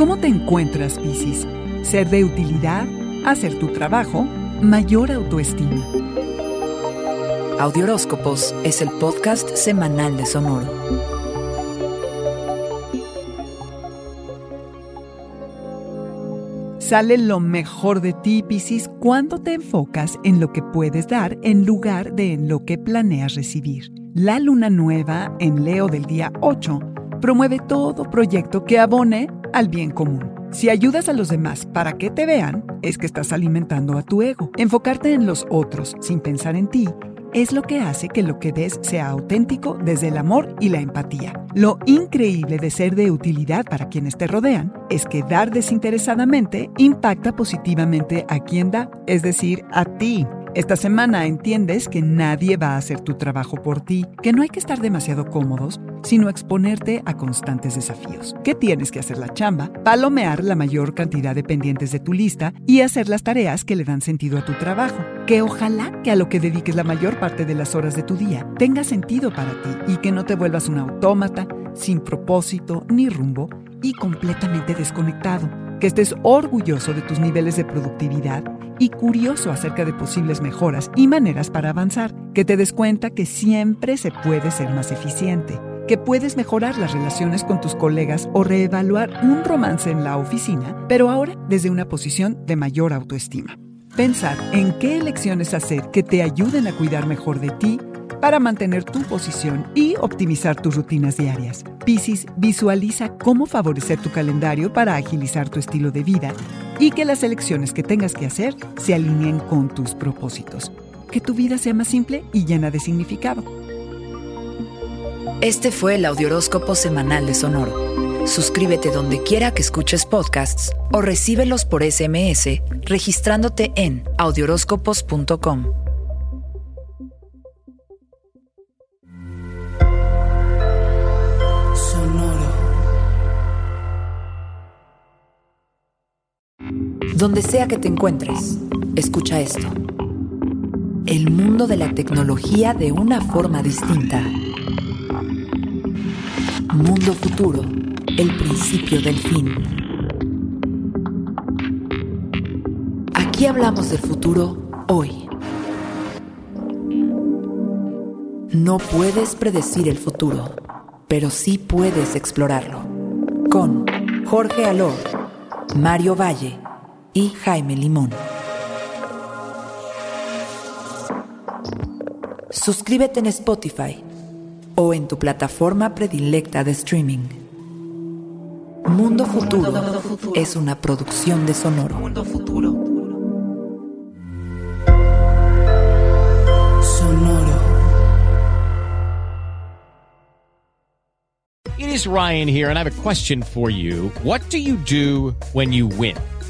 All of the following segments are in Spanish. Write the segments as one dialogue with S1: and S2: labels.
S1: ¿Cómo te encuentras, Piscis? ¿Ser de utilidad? ¿Hacer tu trabajo? ¿Mayor autoestima?
S2: Audioróscopos es el podcast semanal de Sonoro.
S1: Sale lo mejor de ti, Piscis, cuando te enfocas en lo que puedes dar en lugar de en lo que planeas recibir. La luna nueva en Leo del día 8 promueve todo proyecto que abone al bien común. Si ayudas a los demás para que te vean, es que estás alimentando a tu ego. Enfocarte en los otros sin pensar en ti es lo que hace que lo que des sea auténtico desde el amor y la empatía. Lo increíble de ser de utilidad para quienes te rodean es que dar desinteresadamente impacta positivamente a quien da, es decir, a ti. Esta semana entiendes que nadie va a hacer tu trabajo por ti, que no hay que estar demasiado cómodos, sino exponerte a constantes desafíos. Que tienes que hacer la chamba, palomear la mayor cantidad de pendientes de tu lista y hacer las tareas que le dan sentido a tu trabajo. Que ojalá que a lo que dediques la mayor parte de las horas de tu día tenga sentido para ti y que no te vuelvas un autómata, sin propósito ni rumbo y completamente desconectado. Que estés orgulloso de tus niveles de productividad y curioso acerca de posibles mejoras y maneras para avanzar, que te des cuenta que siempre se puede ser más eficiente, que puedes mejorar las relaciones con tus colegas o reevaluar un romance en la oficina, pero ahora desde una posición de mayor autoestima. Pensar en qué elecciones hacer que te ayuden a cuidar mejor de ti para mantener tu posición y optimizar tus rutinas diarias. Piscis visualiza cómo favorecer tu calendario para agilizar tu estilo de vida y que las elecciones que tengas que hacer se alineen con tus propósitos. Que tu vida sea más simple y llena de significado.
S2: Este fue el Audioróscopo Semanal de Sonoro. Suscríbete donde quiera que escuches podcasts o recíbelos por SMS registrándote en audioróscopos.com. Donde sea que te encuentres, escucha esto. El mundo de la tecnología de una forma distinta. Mundo futuro, el principio del fin. Aquí hablamos del futuro hoy. No puedes predecir el futuro, pero sí puedes explorarlo. Con Jorge Alor, Mario Valle y Jaime Limón. Suscríbete en Spotify o en tu plataforma predilecta de streaming. Mundo Futuro es una producción de Sonoro. Mundo Futuro.
S3: Sonoro. It is Ryan here and I have a question for you. What do you do when you win?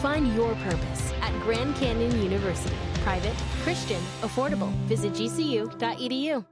S4: Find your purpose at Grand Canyon University. Private, Christian, affordable. Visit gcu.edu.